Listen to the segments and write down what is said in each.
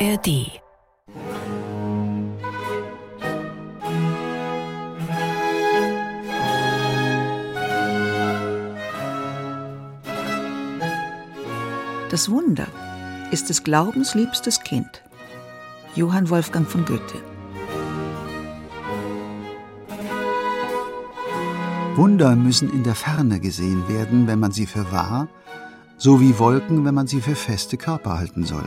ARD Das Wunder ist des Glaubens liebstes Kind. Johann Wolfgang von Goethe. Wunder müssen in der Ferne gesehen werden, wenn man sie für wahr, so wie Wolken, wenn man sie für feste Körper halten soll.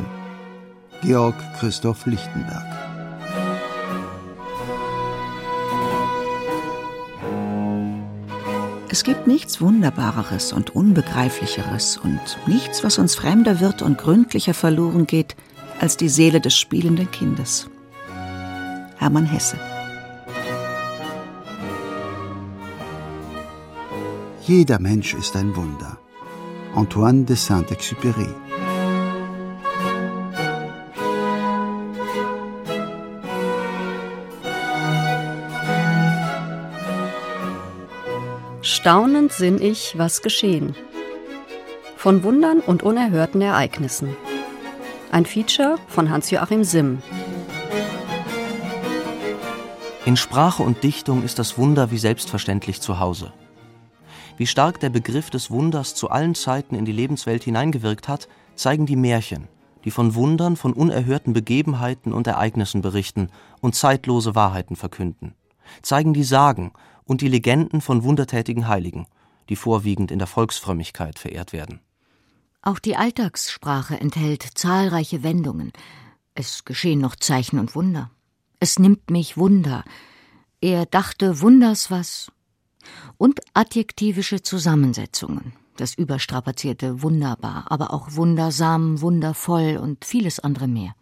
Georg Christoph Lichtenberg Es gibt nichts Wunderbareres und Unbegreiflicheres und nichts, was uns fremder wird und gründlicher verloren geht, als die Seele des spielenden Kindes. Hermann Hesse Jeder Mensch ist ein Wunder. Antoine de Saint-Exupéry Staunend sinn ich, was geschehen. Von Wundern und unerhörten Ereignissen. Ein Feature von Hans-Joachim Simm. In Sprache und Dichtung ist das Wunder wie selbstverständlich zu Hause. Wie stark der Begriff des Wunders zu allen Zeiten in die Lebenswelt hineingewirkt hat, zeigen die Märchen, die von Wundern, von unerhörten Begebenheiten und Ereignissen berichten und zeitlose Wahrheiten verkünden, zeigen die Sagen und die Legenden von wundertätigen Heiligen, die vorwiegend in der Volksfrömmigkeit verehrt werden. Auch die Alltagssprache enthält zahlreiche Wendungen. Es geschehen noch Zeichen und Wunder. Es nimmt mich Wunder. Er dachte Wunders was. Und adjektivische Zusammensetzungen. Das überstrapazierte wunderbar, aber auch wundersam, wundervoll und vieles andere mehr.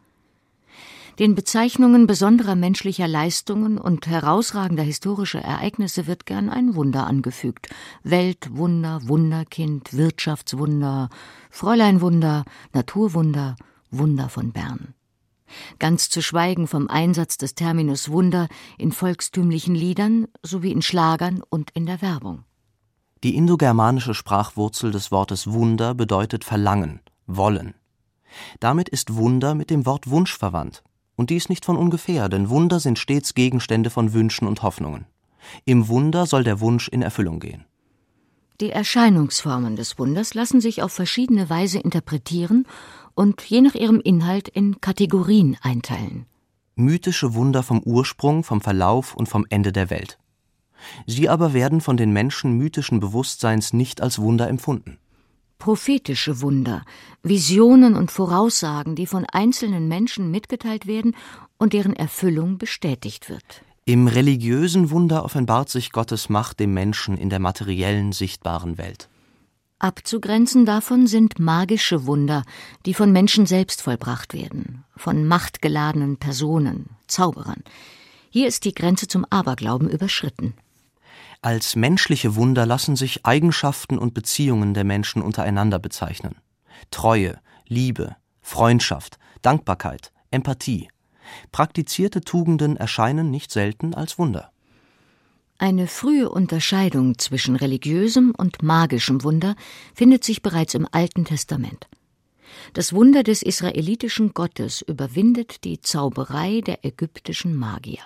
Den Bezeichnungen besonderer menschlicher Leistungen und herausragender historischer Ereignisse wird gern ein Wunder angefügt. Weltwunder, Wunderkind, Wirtschaftswunder, Fräuleinwunder, Naturwunder, Wunder von Bern. Ganz zu schweigen vom Einsatz des Terminus Wunder in volkstümlichen Liedern sowie in Schlagern und in der Werbung. Die indogermanische Sprachwurzel des Wortes Wunder bedeutet Verlangen, Wollen. Damit ist Wunder mit dem Wort Wunsch verwandt. Und dies nicht von ungefähr, denn Wunder sind stets Gegenstände von Wünschen und Hoffnungen. Im Wunder soll der Wunsch in Erfüllung gehen. Die Erscheinungsformen des Wunders lassen sich auf verschiedene Weise interpretieren und je nach ihrem Inhalt in Kategorien einteilen. Mythische Wunder vom Ursprung, vom Verlauf und vom Ende der Welt. Sie aber werden von den Menschen mythischen Bewusstseins nicht als Wunder empfunden prophetische Wunder, Visionen und Voraussagen, die von einzelnen Menschen mitgeteilt werden und deren Erfüllung bestätigt wird. Im religiösen Wunder offenbart sich Gottes Macht dem Menschen in der materiellen, sichtbaren Welt. Abzugrenzen davon sind magische Wunder, die von Menschen selbst vollbracht werden, von machtgeladenen Personen, Zauberern. Hier ist die Grenze zum Aberglauben überschritten. Als menschliche Wunder lassen sich Eigenschaften und Beziehungen der Menschen untereinander bezeichnen. Treue, Liebe, Freundschaft, Dankbarkeit, Empathie. Praktizierte Tugenden erscheinen nicht selten als Wunder. Eine frühe Unterscheidung zwischen religiösem und magischem Wunder findet sich bereits im Alten Testament. Das Wunder des israelitischen Gottes überwindet die Zauberei der ägyptischen Magier.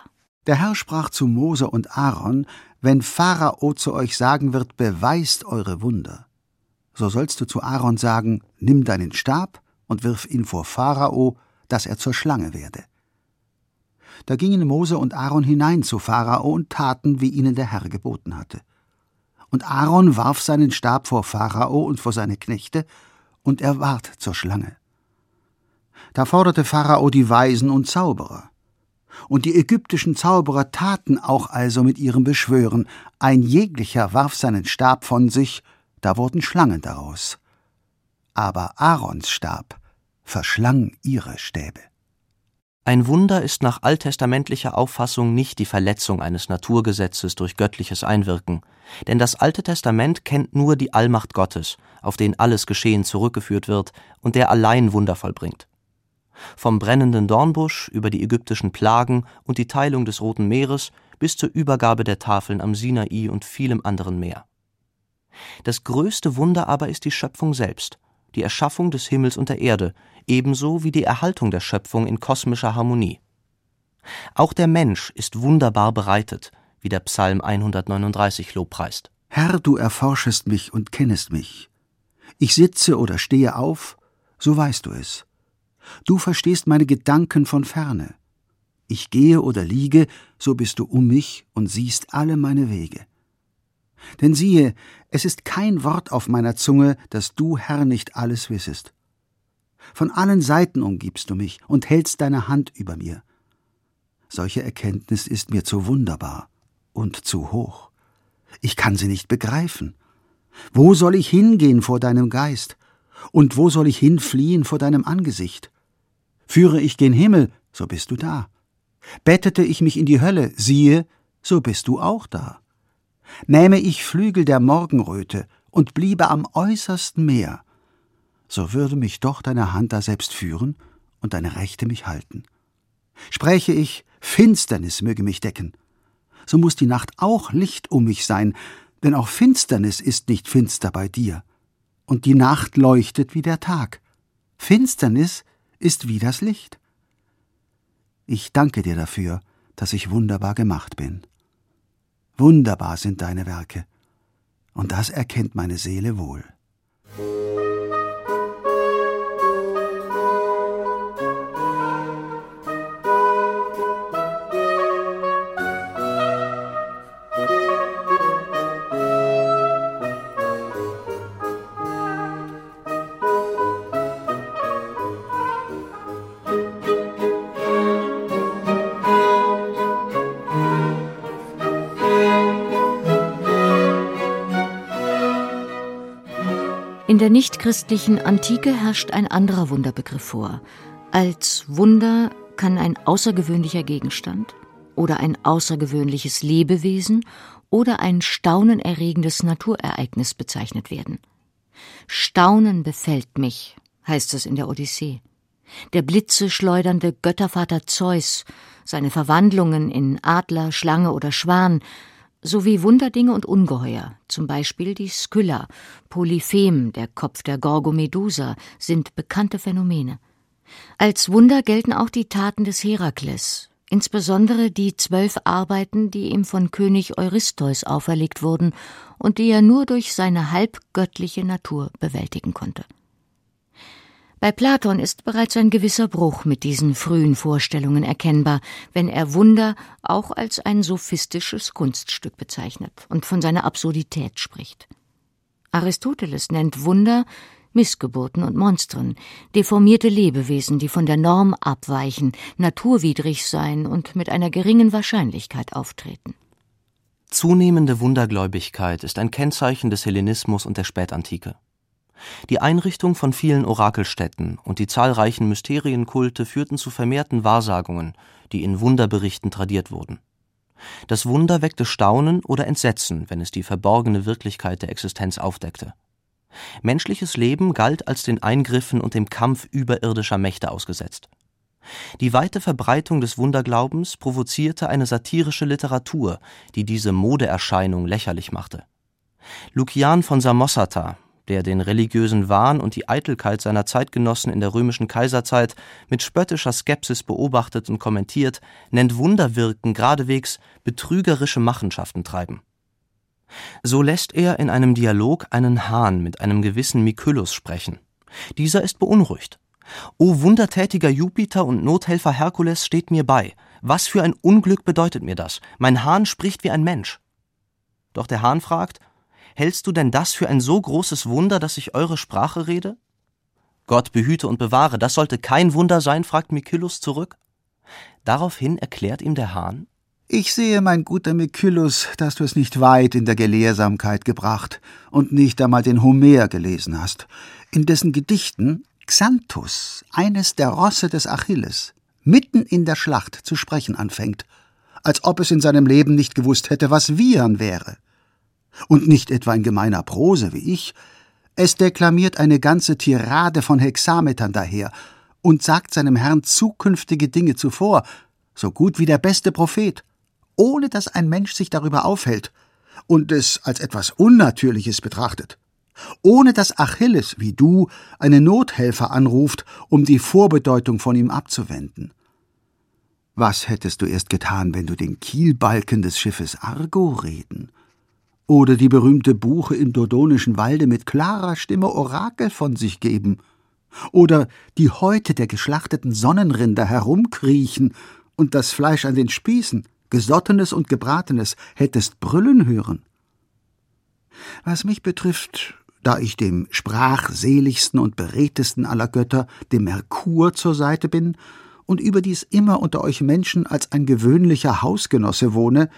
Der Herr sprach zu Mose und Aaron, wenn Pharao zu euch sagen wird, beweist eure Wunder, so sollst du zu Aaron sagen, nimm deinen Stab und wirf ihn vor Pharao, dass er zur Schlange werde. Da gingen Mose und Aaron hinein zu Pharao und taten, wie ihnen der Herr geboten hatte. Und Aaron warf seinen Stab vor Pharao und vor seine Knechte, und er ward zur Schlange. Da forderte Pharao die Weisen und Zauberer. Und die ägyptischen Zauberer taten auch also mit ihrem Beschwören. Ein jeglicher warf seinen Stab von sich, da wurden Schlangen daraus. Aber Aarons Stab verschlang ihre Stäbe. Ein Wunder ist nach alttestamentlicher Auffassung nicht die Verletzung eines Naturgesetzes durch göttliches Einwirken, denn das Alte Testament kennt nur die Allmacht Gottes, auf den alles Geschehen zurückgeführt wird und der allein Wunder vollbringt. Vom brennenden Dornbusch über die ägyptischen Plagen und die Teilung des Roten Meeres bis zur Übergabe der Tafeln am Sinai und vielem anderen mehr. Das größte Wunder aber ist die Schöpfung selbst, die Erschaffung des Himmels und der Erde, ebenso wie die Erhaltung der Schöpfung in kosmischer Harmonie. Auch der Mensch ist wunderbar bereitet, wie der Psalm 139 lobpreist. Herr, du erforschest mich und kennest mich. Ich sitze oder stehe auf, so weißt du es. Du verstehst meine Gedanken von ferne. Ich gehe oder liege, so bist du um mich und siehst alle meine Wege. Denn siehe, es ist kein Wort auf meiner Zunge, dass du, Herr, nicht alles wissest. Von allen Seiten umgibst du mich und hältst deine Hand über mir. Solche Erkenntnis ist mir zu wunderbar und zu hoch. Ich kann sie nicht begreifen. Wo soll ich hingehen vor deinem Geist? Und wo soll ich hinfliehen vor deinem Angesicht? Führe ich gen Himmel, so bist du da. Bettete ich mich in die Hölle, siehe, so bist du auch da. Nähme ich Flügel der Morgenröte und bliebe am äußersten Meer, so würde mich doch deine Hand daselbst führen und deine Rechte mich halten. Spräche ich, Finsternis möge mich decken, so muss die Nacht auch Licht um mich sein, denn auch Finsternis ist nicht finster bei dir, und die Nacht leuchtet wie der Tag. Finsternis ist wie das Licht. Ich danke dir dafür, dass ich wunderbar gemacht bin. Wunderbar sind deine Werke, und das erkennt meine Seele wohl. Der nichtchristlichen Antike herrscht ein anderer Wunderbegriff vor. Als Wunder kann ein außergewöhnlicher Gegenstand oder ein außergewöhnliches Lebewesen oder ein staunenerregendes Naturereignis bezeichnet werden. Staunen befällt mich, heißt es in der Odyssee. Der blitzeschleudernde Göttervater Zeus, seine Verwandlungen in Adler, Schlange oder Schwan, sowie Wunderdinge und Ungeheuer, zum Beispiel die Skylla, Polyphem, der Kopf der Gorgomedusa, sind bekannte Phänomene. Als Wunder gelten auch die Taten des Herakles, insbesondere die zwölf Arbeiten, die ihm von König Eurystheus auferlegt wurden und die er nur durch seine halbgöttliche Natur bewältigen konnte. Bei Platon ist bereits ein gewisser Bruch mit diesen frühen Vorstellungen erkennbar, wenn er Wunder auch als ein sophistisches Kunststück bezeichnet und von seiner Absurdität spricht. Aristoteles nennt Wunder Missgeburten und Monstren, deformierte Lebewesen, die von der Norm abweichen, naturwidrig sein und mit einer geringen Wahrscheinlichkeit auftreten. Zunehmende Wundergläubigkeit ist ein Kennzeichen des Hellenismus und der Spätantike. Die Einrichtung von vielen Orakelstätten und die zahlreichen Mysterienkulte führten zu vermehrten Wahrsagungen, die in Wunderberichten tradiert wurden. Das Wunder weckte Staunen oder Entsetzen, wenn es die verborgene Wirklichkeit der Existenz aufdeckte. Menschliches Leben galt als den Eingriffen und dem Kampf überirdischer Mächte ausgesetzt. Die weite Verbreitung des Wunderglaubens provozierte eine satirische Literatur, die diese Modeerscheinung lächerlich machte. Lukian von Samosata der den religiösen Wahn und die Eitelkeit seiner Zeitgenossen in der römischen Kaiserzeit mit spöttischer Skepsis beobachtet und kommentiert, nennt Wunderwirken geradewegs betrügerische Machenschaften treiben. So lässt er in einem Dialog einen Hahn mit einem gewissen Mikyllus sprechen. Dieser ist beunruhigt. O wundertätiger Jupiter und Nothelfer Herkules steht mir bei. Was für ein Unglück bedeutet mir das? Mein Hahn spricht wie ein Mensch. Doch der Hahn fragt, Hältst du denn das für ein so großes Wunder, dass ich eure Sprache rede? Gott behüte und bewahre, das sollte kein Wunder sein, fragt Mikyllus zurück. Daraufhin erklärt ihm der Hahn, ich sehe, mein guter Mikyllus, dass du es nicht weit in der Gelehrsamkeit gebracht und nicht einmal den Homer gelesen hast, in dessen Gedichten Xanthus, eines der Rosse des Achilles, mitten in der Schlacht zu sprechen anfängt, als ob es in seinem Leben nicht gewusst hätte, was Wiehern wäre und nicht etwa in gemeiner Prose wie ich, es deklamiert eine ganze Tirade von Hexametern daher und sagt seinem Herrn zukünftige Dinge zuvor, so gut wie der beste Prophet, ohne dass ein Mensch sich darüber aufhält und es als etwas Unnatürliches betrachtet. ohne dass Achilles, wie du, einen Nothelfer anruft, um die Vorbedeutung von ihm abzuwenden. Was hättest du erst getan, wenn du den Kielbalken des Schiffes Argo reden oder die berühmte Buche im Dodonischen Walde mit klarer Stimme Orakel von sich geben oder die Häute der geschlachteten Sonnenrinder herumkriechen und das Fleisch an den Spießen, gesottenes und gebratenes, hättest brüllen hören? Was mich betrifft, da ich dem sprachseligsten und beredtesten aller Götter, dem Merkur, zur Seite bin und überdies immer unter euch Menschen als ein gewöhnlicher Hausgenosse wohne,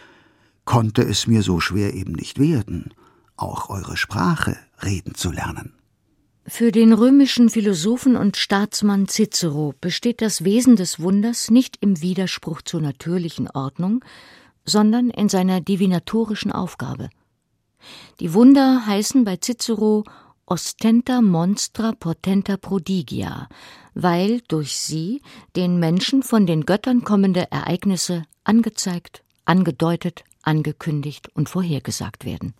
konnte es mir so schwer eben nicht werden, auch eure Sprache reden zu lernen. Für den römischen Philosophen und Staatsmann Cicero besteht das Wesen des Wunders nicht im Widerspruch zur natürlichen Ordnung, sondern in seiner divinatorischen Aufgabe. Die Wunder heißen bei Cicero ostenta monstra potenta prodigia, weil durch sie den Menschen von den Göttern kommende Ereignisse angezeigt, angedeutet, angekündigt und vorhergesagt werden.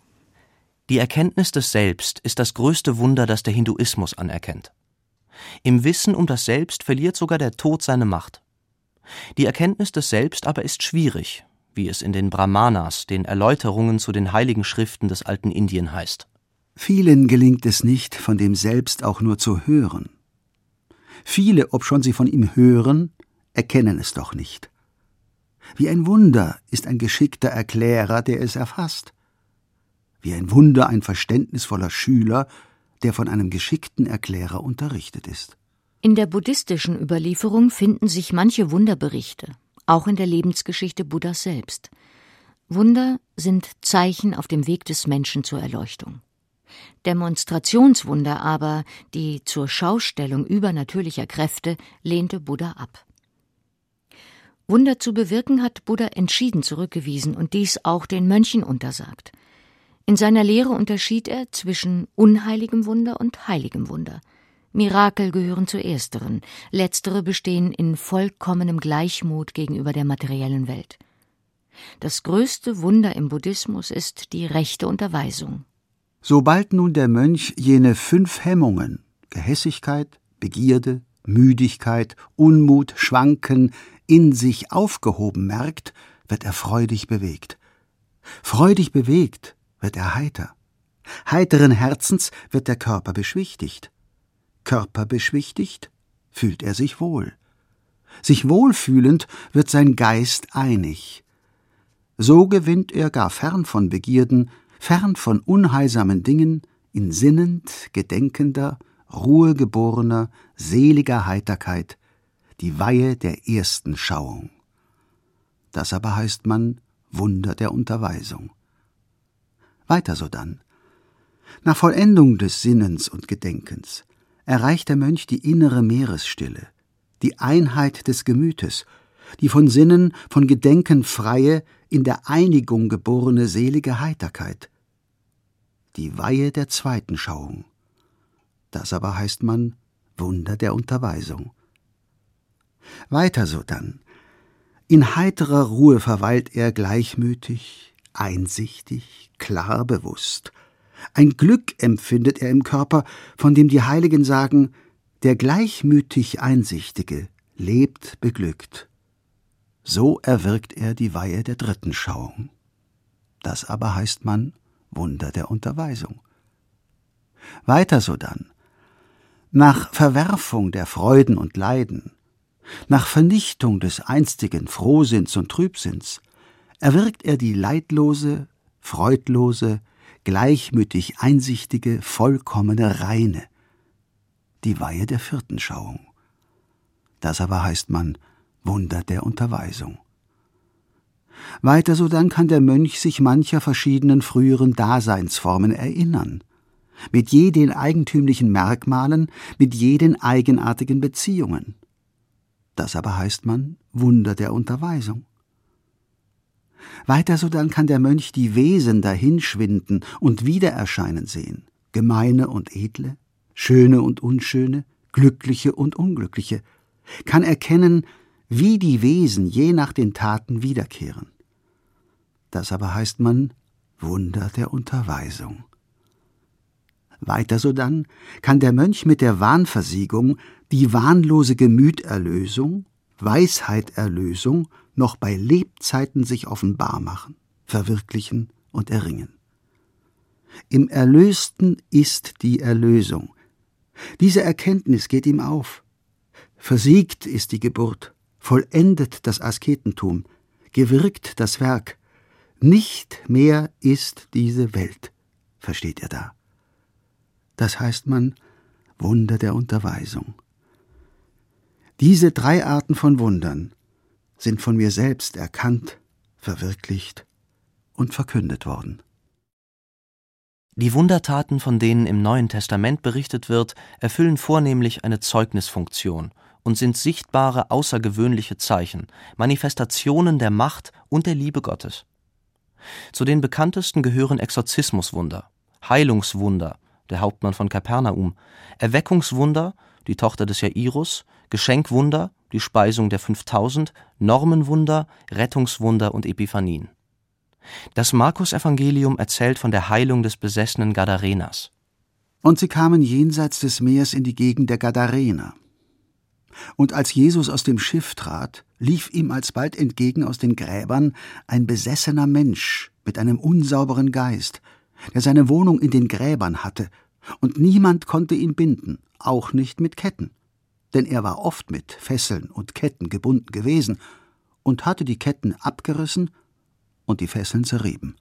Die Erkenntnis des Selbst ist das größte Wunder, das der Hinduismus anerkennt. Im Wissen um das Selbst verliert sogar der Tod seine Macht. Die Erkenntnis des Selbst aber ist schwierig, wie es in den Brahmanas, den Erläuterungen zu den heiligen Schriften des alten Indien heißt. Vielen gelingt es nicht, von dem Selbst auch nur zu hören. Viele, obschon sie von ihm hören, erkennen es doch nicht. Wie ein Wunder ist ein geschickter Erklärer, der es erfasst. Wie ein Wunder ein verständnisvoller Schüler, der von einem geschickten Erklärer unterrichtet ist. In der buddhistischen Überlieferung finden sich manche Wunderberichte, auch in der Lebensgeschichte Buddhas selbst. Wunder sind Zeichen auf dem Weg des Menschen zur Erleuchtung. Demonstrationswunder aber, die zur Schaustellung übernatürlicher Kräfte, lehnte Buddha ab. Wunder zu bewirken hat Buddha entschieden zurückgewiesen und dies auch den Mönchen untersagt. In seiner Lehre unterschied er zwischen unheiligem Wunder und heiligem Wunder. Mirakel gehören zu ersteren, letztere bestehen in vollkommenem Gleichmut gegenüber der materiellen Welt. Das größte Wunder im Buddhismus ist die rechte Unterweisung. Sobald nun der Mönch jene fünf Hemmungen Gehässigkeit, Begierde, Müdigkeit, Unmut, Schwanken in sich aufgehoben merkt, wird er freudig bewegt. Freudig bewegt wird er heiter. Heiteren Herzens wird der Körper beschwichtigt. Körper beschwichtigt, fühlt er sich wohl. Sich wohlfühlend wird sein Geist einig. So gewinnt er gar fern von Begierden, fern von unheilsamen Dingen, in sinnend, gedenkender, ruhegeborener, seliger Heiterkeit, die Weihe der ersten Schauung. Das aber heißt man Wunder der Unterweisung. Weiter sodann. Nach Vollendung des Sinnens und Gedenkens erreicht der Mönch die innere Meeresstille, die Einheit des Gemütes, die von Sinnen, von Gedenken freie, in der Einigung geborene selige Heiterkeit, die Weihe der zweiten Schauung. Das aber heißt man Wunder der Unterweisung. Weiter so dann. In heiterer Ruhe verweilt er gleichmütig, einsichtig, klar bewusst, ein Glück empfindet er im Körper, von dem die Heiligen sagen, der gleichmütig Einsichtige lebt beglückt. So erwirkt er die Weihe der dritten Schauung. Das aber heißt man Wunder der Unterweisung. Weiter sodann. Nach Verwerfung der Freuden und Leiden, nach Vernichtung des einstigen Frohsinns und Trübsinns, erwirkt er die leidlose, freudlose, gleichmütig einsichtige, vollkommene Reine, die Weihe der vierten Schauung. Das aber heißt man Wunder der Unterweisung. Weiter sodann kann der Mönch sich mancher verschiedenen früheren Daseinsformen erinnern, mit je den eigentümlichen Merkmalen, mit je den eigenartigen Beziehungen. Das aber heißt man Wunder der Unterweisung. Weiter sodann kann der Mönch die Wesen dahinschwinden und wiedererscheinen sehen, gemeine und edle, schöne und unschöne, glückliche und unglückliche, kann erkennen, wie die Wesen je nach den Taten wiederkehren. Das aber heißt man Wunder der Unterweisung. Weiter sodann kann der Mönch mit der Wahnversiegung die wahnlose Gemüterlösung, Weisheiterlösung noch bei Lebzeiten sich offenbar machen, verwirklichen und erringen. Im Erlösten ist die Erlösung. Diese Erkenntnis geht ihm auf. Versiegt ist die Geburt, vollendet das Asketentum, gewirkt das Werk. Nicht mehr ist diese Welt, versteht er da. Das heißt man Wunder der Unterweisung. Diese drei Arten von Wundern sind von mir selbst erkannt, verwirklicht und verkündet worden. Die Wundertaten, von denen im Neuen Testament berichtet wird, erfüllen vornehmlich eine Zeugnisfunktion und sind sichtbare außergewöhnliche Zeichen, Manifestationen der Macht und der Liebe Gottes. Zu den bekanntesten gehören Exorzismuswunder, Heilungswunder, der Hauptmann von Kapernaum, Erweckungswunder, die Tochter des Jairus, Geschenkwunder, die Speisung der 5000, Normenwunder, Rettungswunder und Epiphanien. Das Markus-Evangelium erzählt von der Heilung des besessenen Gadarenas. Und sie kamen jenseits des Meers in die Gegend der Gadarener. Und als Jesus aus dem Schiff trat, lief ihm alsbald entgegen aus den Gräbern ein besessener Mensch mit einem unsauberen Geist, der seine Wohnung in den Gräbern hatte, und niemand konnte ihn binden, auch nicht mit Ketten, denn er war oft mit Fesseln und Ketten gebunden gewesen und hatte die Ketten abgerissen und die Fesseln zerrieben.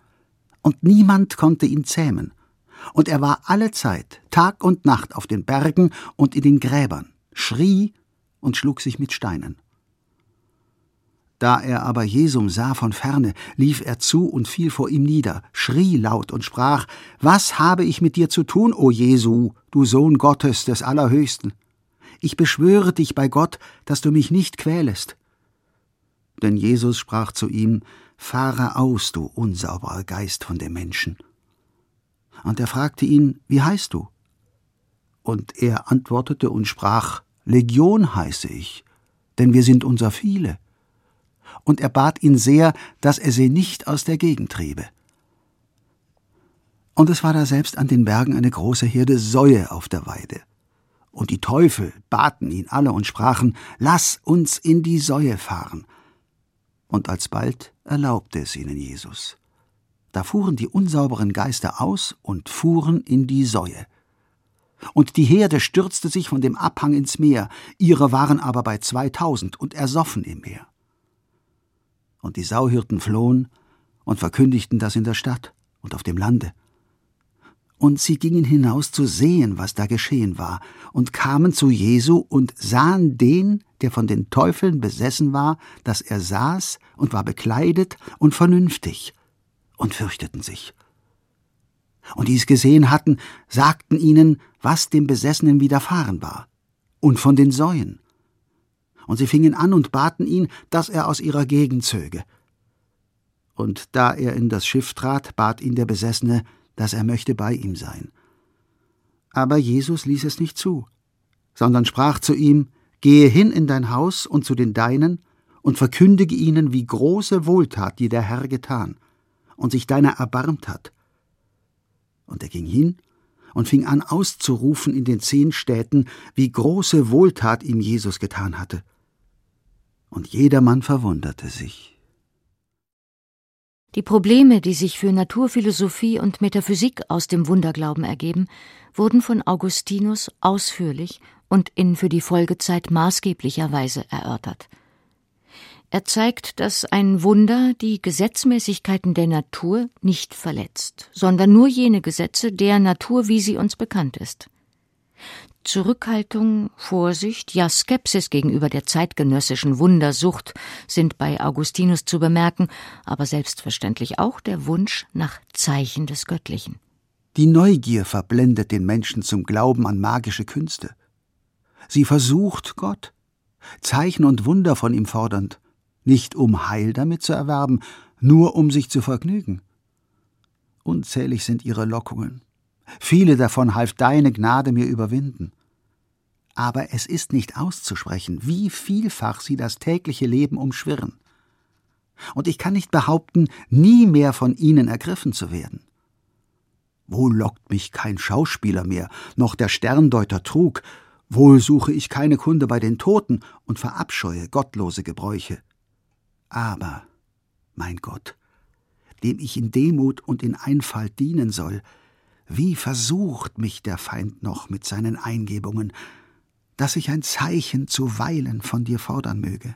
Und niemand konnte ihn zähmen. Und er war alle Zeit, Tag und Nacht auf den Bergen und in den Gräbern, schrie und schlug sich mit Steinen. Da er aber Jesum sah von ferne, lief er zu und fiel vor ihm nieder, schrie laut und sprach, Was habe ich mit dir zu tun, o Jesu, du Sohn Gottes des Allerhöchsten? Ich beschwöre dich bei Gott, dass du mich nicht quälest. Denn Jesus sprach zu ihm, Fahre aus, du unsauberer Geist von dem Menschen. Und er fragte ihn, Wie heißt du? Und er antwortete und sprach, Legion heiße ich, denn wir sind unser viele. Und er bat ihn sehr, dass er sie nicht aus der Gegend triebe. Und es war da selbst an den Bergen eine große Herde Säue auf der Weide. Und die Teufel baten ihn alle und sprachen, Lass uns in die Säue fahren und alsbald erlaubte es ihnen Jesus. Da fuhren die unsauberen Geister aus und fuhren in die Säue. Und die Herde stürzte sich von dem Abhang ins Meer, ihre waren aber bei zweitausend und ersoffen im Meer. Und die Sauhirten flohen und verkündigten das in der Stadt und auf dem Lande. Und sie gingen hinaus zu sehen, was da geschehen war, und kamen zu Jesu und sahen den, der von den Teufeln besessen war, dass er saß und war bekleidet und vernünftig, und fürchteten sich. Und die es gesehen hatten, sagten ihnen, was dem Besessenen widerfahren war, und von den Säuen. Und sie fingen an und baten ihn, dass er aus ihrer Gegend zöge. Und da er in das Schiff trat, bat ihn der Besessene, dass er möchte bei ihm sein. Aber Jesus ließ es nicht zu, sondern sprach zu ihm, Gehe hin in dein Haus und zu den Deinen und verkündige ihnen, wie große Wohltat dir der Herr getan und sich deiner erbarmt hat. Und er ging hin und fing an auszurufen in den zehn Städten, wie große Wohltat ihm Jesus getan hatte. Und jedermann verwunderte sich. Die Probleme, die sich für Naturphilosophie und Metaphysik aus dem Wunderglauben ergeben, wurden von Augustinus ausführlich und in für die Folgezeit maßgeblicher Weise erörtert. Er zeigt, dass ein Wunder die Gesetzmäßigkeiten der Natur nicht verletzt, sondern nur jene Gesetze der Natur, wie sie uns bekannt ist. Zurückhaltung, Vorsicht, ja Skepsis gegenüber der zeitgenössischen Wundersucht sind bei Augustinus zu bemerken, aber selbstverständlich auch der Wunsch nach Zeichen des Göttlichen. Die Neugier verblendet den Menschen zum Glauben an magische Künste. Sie versucht Gott, Zeichen und Wunder von ihm fordernd, nicht um Heil damit zu erwerben, nur um sich zu vergnügen. Unzählig sind ihre Lockungen. Viele davon half deine Gnade mir überwinden. Aber es ist nicht auszusprechen, wie vielfach sie das tägliche Leben umschwirren. Und ich kann nicht behaupten, nie mehr von ihnen ergriffen zu werden. Wohl lockt mich kein Schauspieler mehr, noch der Sterndeuter trug, wohl suche ich keine Kunde bei den Toten und verabscheue gottlose Gebräuche. Aber, mein Gott, dem ich in Demut und in Einfalt dienen soll, wie versucht mich der Feind noch mit seinen Eingebungen, dass ich ein Zeichen zuweilen von dir fordern möge.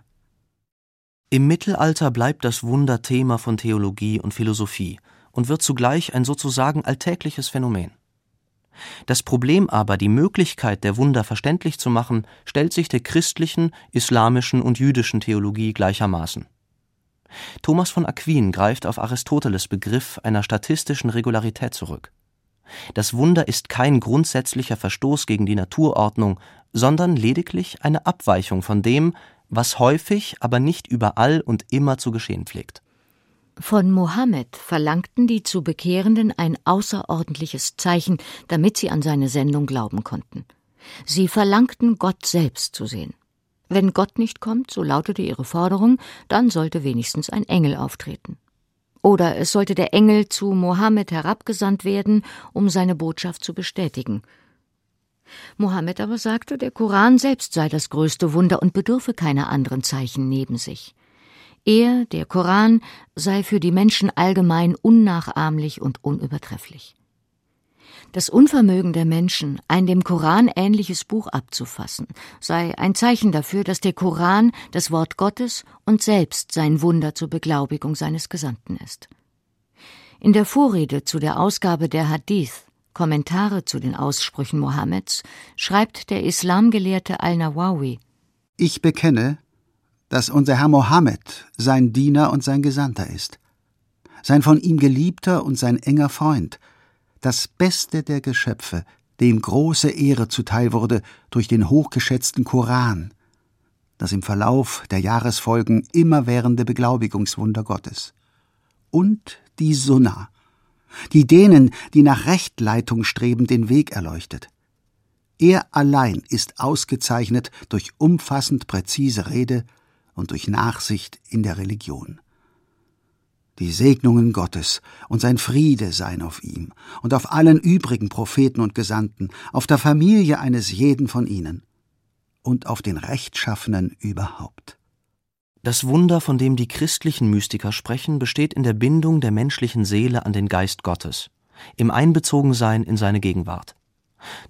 Im Mittelalter bleibt das Wunder Thema von Theologie und Philosophie und wird zugleich ein sozusagen alltägliches Phänomen. Das Problem aber, die Möglichkeit der Wunder verständlich zu machen, stellt sich der christlichen, islamischen und jüdischen Theologie gleichermaßen. Thomas von Aquin greift auf Aristoteles Begriff einer statistischen Regularität zurück. Das Wunder ist kein grundsätzlicher Verstoß gegen die Naturordnung, sondern lediglich eine Abweichung von dem, was häufig, aber nicht überall und immer zu geschehen pflegt. Von Mohammed verlangten die zu Bekehrenden ein außerordentliches Zeichen, damit sie an seine Sendung glauben konnten. Sie verlangten, Gott selbst zu sehen. Wenn Gott nicht kommt, so lautete ihre Forderung, dann sollte wenigstens ein Engel auftreten. Oder es sollte der Engel zu Mohammed herabgesandt werden, um seine Botschaft zu bestätigen. Mohammed aber sagte, der Koran selbst sei das größte Wunder und bedürfe keiner anderen Zeichen neben sich. Er, der Koran, sei für die Menschen allgemein unnachahmlich und unübertrefflich. Das Unvermögen der Menschen, ein dem Koran ähnliches Buch abzufassen, sei ein Zeichen dafür, dass der Koran das Wort Gottes und selbst sein Wunder zur Beglaubigung seines Gesandten ist. In der Vorrede zu der Ausgabe der Hadith, Kommentare zu den Aussprüchen Mohammeds, schreibt der Islamgelehrte Al-Nawawi: Ich bekenne, dass unser Herr Mohammed sein Diener und sein Gesandter ist, sein von ihm geliebter und sein enger Freund, das Beste der Geschöpfe, dem große Ehre zuteil wurde durch den hochgeschätzten Koran, das im Verlauf der Jahresfolgen immerwährende Beglaubigungswunder Gottes. Und die Sunna, die denen, die nach Rechtleitung streben, den Weg erleuchtet. Er allein ist ausgezeichnet durch umfassend präzise Rede und durch Nachsicht in der Religion die Segnungen Gottes und sein Friede seien auf ihm und auf allen übrigen Propheten und Gesandten, auf der Familie eines jeden von ihnen und auf den Rechtschaffenen überhaupt. Das Wunder, von dem die christlichen Mystiker sprechen, besteht in der Bindung der menschlichen Seele an den Geist Gottes, im Einbezogensein in seine Gegenwart.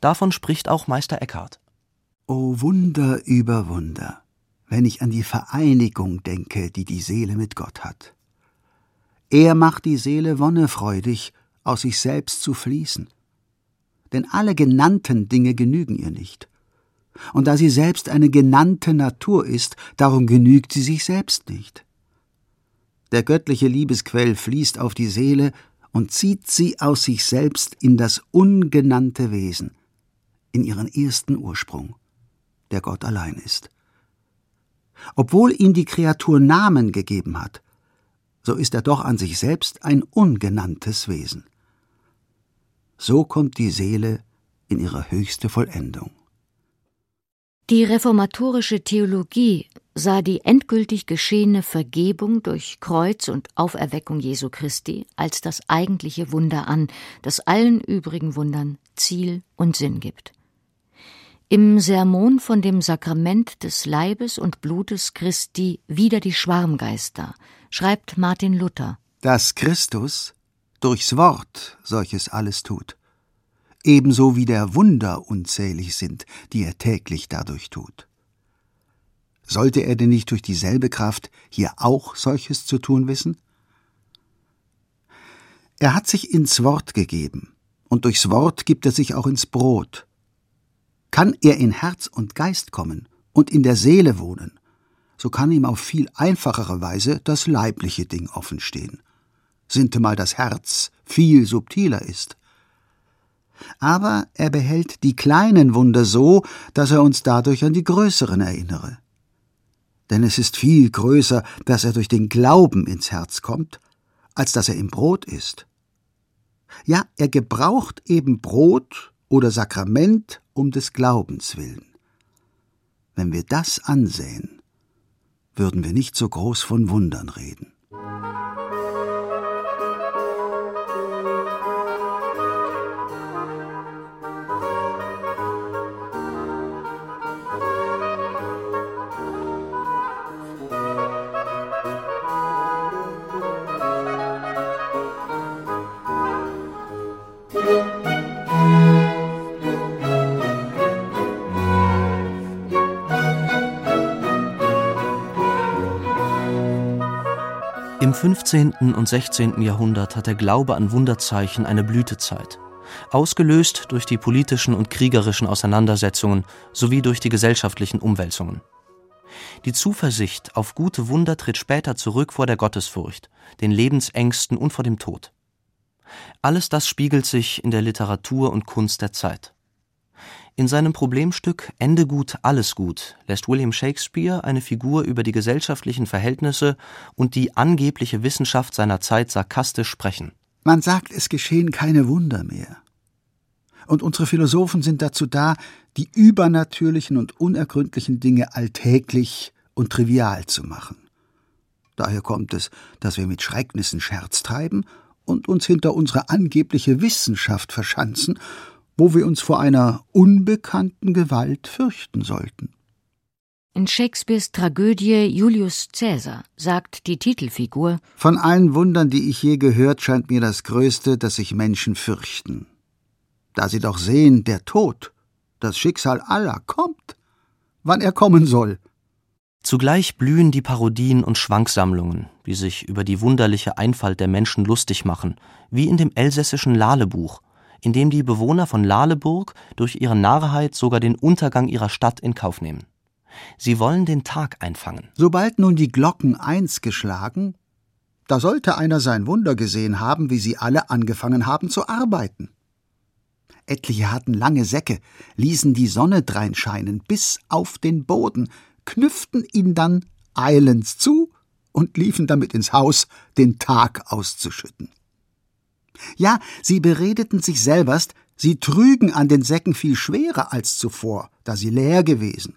Davon spricht auch Meister Eckhart. O Wunder über Wunder, wenn ich an die Vereinigung denke, die die Seele mit Gott hat. Er macht die Seele wonnefreudig, aus sich selbst zu fließen. Denn alle genannten Dinge genügen ihr nicht. Und da sie selbst eine genannte Natur ist, darum genügt sie sich selbst nicht. Der göttliche Liebesquell fließt auf die Seele und zieht sie aus sich selbst in das ungenannte Wesen, in ihren ersten Ursprung, der Gott allein ist. Obwohl ihm die Kreatur Namen gegeben hat, so ist er doch an sich selbst ein ungenanntes Wesen. So kommt die Seele in ihre höchste Vollendung. Die reformatorische Theologie sah die endgültig geschehene Vergebung durch Kreuz und Auferweckung Jesu Christi als das eigentliche Wunder an, das allen übrigen Wundern Ziel und Sinn gibt. Im Sermon von dem Sakrament des Leibes und Blutes Christi wider die Schwarmgeister schreibt Martin Luther, dass Christus durchs Wort solches alles tut, ebenso wie der Wunder unzählig sind, die er täglich dadurch tut. Sollte er denn nicht durch dieselbe Kraft hier auch solches zu tun wissen? Er hat sich ins Wort gegeben, und durchs Wort gibt er sich auch ins Brot. Kann er in Herz und Geist kommen und in der Seele wohnen, so kann ihm auf viel einfachere Weise das leibliche Ding offenstehen, sintemal das Herz viel subtiler ist. Aber er behält die kleinen Wunder so, dass er uns dadurch an die größeren erinnere. Denn es ist viel größer, dass er durch den Glauben ins Herz kommt, als dass er im Brot ist. Ja, er gebraucht eben Brot oder Sakrament um des Glaubens willen. Wenn wir das ansehen, würden wir nicht so groß von Wundern reden. Im 15. und 16. Jahrhundert hat der Glaube an Wunderzeichen eine Blütezeit, ausgelöst durch die politischen und kriegerischen Auseinandersetzungen sowie durch die gesellschaftlichen Umwälzungen. Die Zuversicht auf gute Wunder tritt später zurück vor der Gottesfurcht, den Lebensängsten und vor dem Tod. Alles das spiegelt sich in der Literatur und Kunst der Zeit. In seinem Problemstück Ende gut, alles gut lässt William Shakespeare eine Figur über die gesellschaftlichen Verhältnisse und die angebliche Wissenschaft seiner Zeit sarkastisch sprechen. Man sagt, es geschehen keine Wunder mehr. Und unsere Philosophen sind dazu da, die übernatürlichen und unergründlichen Dinge alltäglich und trivial zu machen. Daher kommt es, dass wir mit Schrecknissen Scherz treiben und uns hinter unsere angebliche Wissenschaft verschanzen, wo wir uns vor einer unbekannten Gewalt fürchten sollten. In Shakespeares Tragödie Julius Caesar sagt die Titelfigur Von allen Wundern, die ich je gehört, scheint mir das größte, dass sich Menschen fürchten. Da sie doch sehen, der Tod, das Schicksal aller kommt, wann er kommen soll. Zugleich blühen die Parodien und Schwanksammlungen, die sich über die wunderliche Einfalt der Menschen lustig machen, wie in dem elsässischen Lalebuch, in dem die Bewohner von Laleburg durch ihre Narrheit sogar den Untergang ihrer Stadt in Kauf nehmen. Sie wollen den Tag einfangen. Sobald nun die Glocken eins geschlagen, da sollte einer sein Wunder gesehen haben, wie sie alle angefangen haben zu arbeiten. Etliche hatten lange Säcke, ließen die Sonne dreinscheinen bis auf den Boden, knüpften ihn dann eilends zu und liefen damit ins Haus, den Tag auszuschütten. Ja, sie beredeten sich selberst, sie trügen an den Säcken viel schwerer als zuvor, da sie leer gewesen.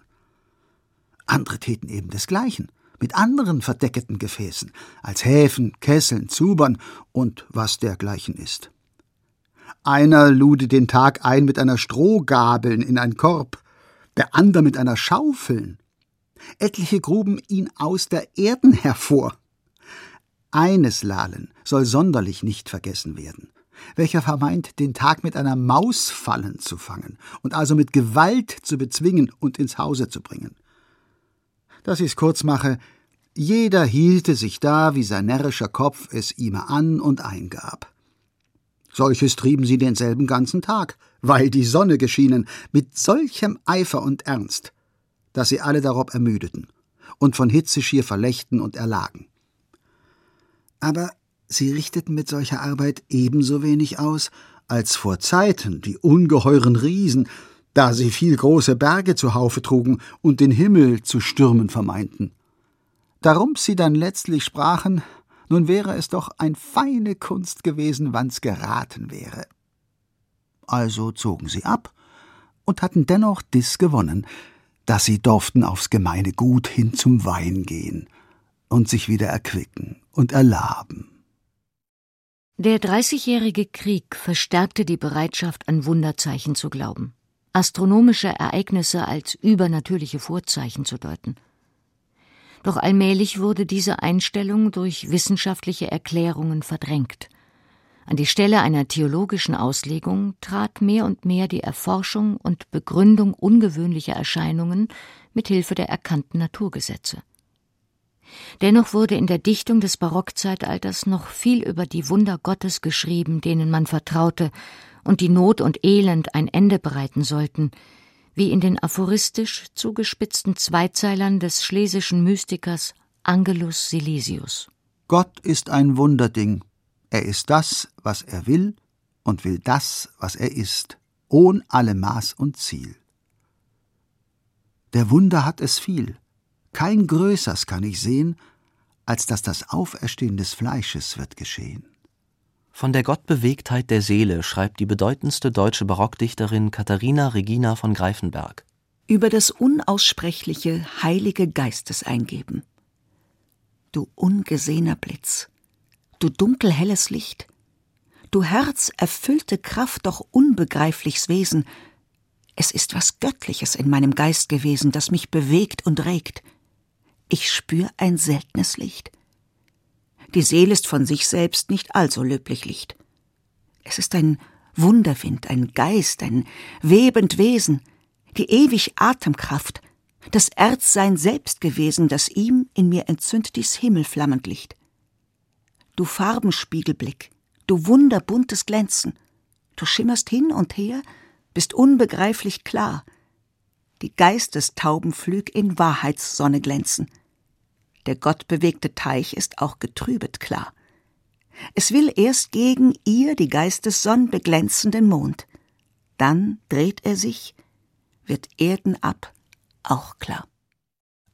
Andere täten eben desgleichen, mit anderen verdecketen Gefäßen, als Häfen, Kesseln, Zubern und was dergleichen ist. Einer lude den Tag ein mit einer Strohgabeln in ein Korb, der andere mit einer Schaufeln. Etliche gruben ihn aus der Erden hervor. Eines Lalen soll sonderlich nicht vergessen werden, welcher vermeint, den Tag mit einer Maus fallen zu fangen und also mit Gewalt zu bezwingen und ins Hause zu bringen. Dass ich's kurz mache, jeder hielte sich da, wie sein närrischer Kopf es ihm an und eingab. Solches trieben sie denselben ganzen Tag, weil die Sonne geschienen, mit solchem Eifer und Ernst, dass sie alle darob ermüdeten und von Hitze schier verlächten und erlagen. Aber sie richteten mit solcher Arbeit ebenso wenig aus, als vor Zeiten die ungeheuren Riesen, da sie viel große Berge zu Haufe trugen und den Himmel zu stürmen vermeinten. Darum sie dann letztlich sprachen, nun wäre es doch ein feine Kunst gewesen, wann's geraten wäre. Also zogen sie ab und hatten dennoch dis gewonnen, dass sie dorften aufs gemeine Gut hin zum Wein gehen und sich wieder erquicken und erlaben. Der Dreißigjährige Krieg verstärkte die Bereitschaft, an Wunderzeichen zu glauben, astronomische Ereignisse als übernatürliche Vorzeichen zu deuten. Doch allmählich wurde diese Einstellung durch wissenschaftliche Erklärungen verdrängt. An die Stelle einer theologischen Auslegung trat mehr und mehr die Erforschung und Begründung ungewöhnlicher Erscheinungen mit Hilfe der erkannten Naturgesetze. Dennoch wurde in der Dichtung des Barockzeitalters noch viel über die Wunder Gottes geschrieben, denen man vertraute und die Not und Elend ein Ende bereiten sollten, wie in den aphoristisch zugespitzten Zweizeilern des schlesischen Mystikers Angelus Silesius. Gott ist ein Wunderding, er ist das, was er will, und will das, was er ist, ohn alle Maß und Ziel. Der Wunder hat es viel. Kein Größers kann ich sehen, als dass das Auferstehen des Fleisches wird geschehen. Von der Gottbewegtheit der Seele schreibt die bedeutendste deutsche Barockdichterin Katharina Regina von Greifenberg. Über das unaussprechliche, heilige Geisteseingeben. Du ungesehener Blitz, du dunkelhelles Licht, du herzerfüllte Kraft, doch unbegreiflichs Wesen, es ist was Göttliches in meinem Geist gewesen, das mich bewegt und regt. Ich spür ein seltenes Licht. Die Seele ist von sich selbst nicht allso löblich Licht. Es ist ein Wunderwind, ein Geist, ein webend Wesen, die ewig Atemkraft, das Erzsein selbst gewesen, das ihm in mir entzündet dies himmelflammend Licht. du Farbenspiegelblick, du wunderbuntes Glänzen. Du schimmerst hin und her, bist unbegreiflich klar. Die Geistestaubenflüg in Wahrheitssonne glänzen. Der gottbewegte Teich ist auch getrübet klar. Es will erst gegen ihr die Geistessonn beglänzenden Mond. Dann dreht er sich, wird Erden ab, auch klar.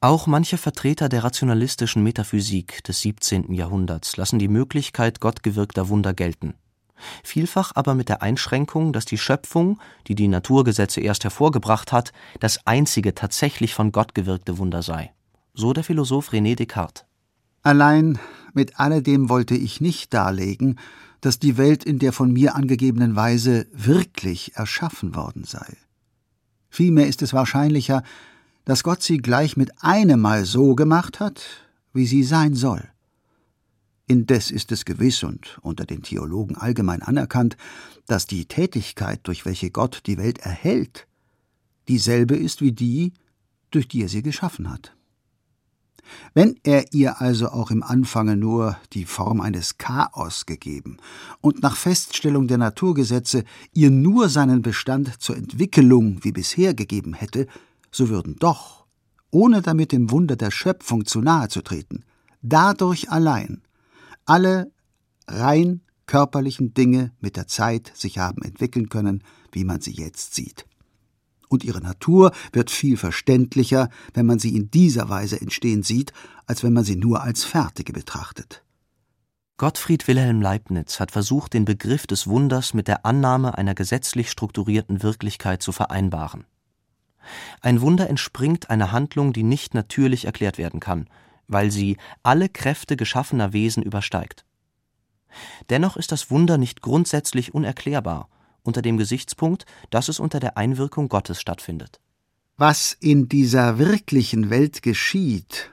Auch manche Vertreter der rationalistischen Metaphysik des 17. Jahrhunderts lassen die Möglichkeit gottgewirkter Wunder gelten. Vielfach aber mit der Einschränkung, dass die Schöpfung, die die Naturgesetze erst hervorgebracht hat, das einzige tatsächlich von Gott gewirkte Wunder sei. So der Philosoph René Descartes. Allein mit alledem wollte ich nicht darlegen, dass die Welt in der von mir angegebenen Weise wirklich erschaffen worden sei. Vielmehr ist es wahrscheinlicher, dass Gott sie gleich mit einem Mal so gemacht hat, wie sie sein soll. Indes ist es gewiss und unter den Theologen allgemein anerkannt, dass die Tätigkeit, durch welche Gott die Welt erhält, dieselbe ist wie die, durch die er sie geschaffen hat. Wenn er ihr also auch im Anfange nur die Form eines Chaos gegeben und nach Feststellung der Naturgesetze ihr nur seinen Bestand zur Entwickelung wie bisher gegeben hätte, so würden doch, ohne damit dem Wunder der Schöpfung zu nahe zu treten, dadurch allein alle rein körperlichen Dinge mit der Zeit sich haben entwickeln können, wie man sie jetzt sieht und ihre Natur wird viel verständlicher, wenn man sie in dieser Weise entstehen sieht, als wenn man sie nur als fertige betrachtet. Gottfried Wilhelm Leibniz hat versucht, den Begriff des Wunders mit der Annahme einer gesetzlich strukturierten Wirklichkeit zu vereinbaren. Ein Wunder entspringt einer Handlung, die nicht natürlich erklärt werden kann, weil sie alle Kräfte geschaffener Wesen übersteigt. Dennoch ist das Wunder nicht grundsätzlich unerklärbar unter dem Gesichtspunkt, dass es unter der Einwirkung Gottes stattfindet. Was in dieser wirklichen Welt geschieht,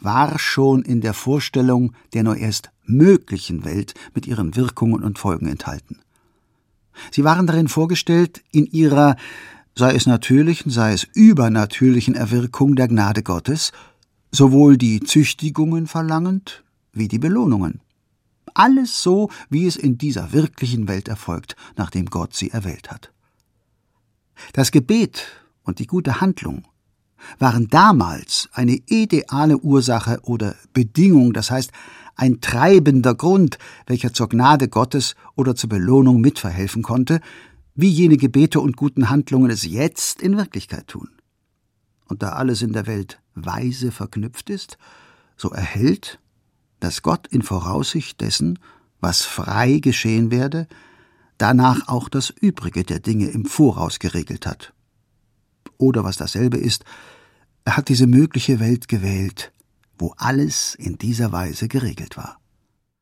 war schon in der Vorstellung der nur erst möglichen Welt mit ihren Wirkungen und Folgen enthalten. Sie waren darin vorgestellt in ihrer, sei es natürlichen, sei es übernatürlichen Erwirkung der Gnade Gottes, sowohl die Züchtigungen verlangend wie die Belohnungen alles so, wie es in dieser wirklichen Welt erfolgt, nachdem Gott sie erwählt hat. Das Gebet und die gute Handlung waren damals eine ideale Ursache oder Bedingung, das heißt ein treibender Grund, welcher zur Gnade Gottes oder zur Belohnung mitverhelfen konnte, wie jene Gebete und guten Handlungen es jetzt in Wirklichkeit tun. Und da alles in der Welt weise verknüpft ist, so erhält dass Gott in Voraussicht dessen, was frei geschehen werde, danach auch das Übrige der Dinge im Voraus geregelt hat. Oder was dasselbe ist, er hat diese mögliche Welt gewählt, wo alles in dieser Weise geregelt war.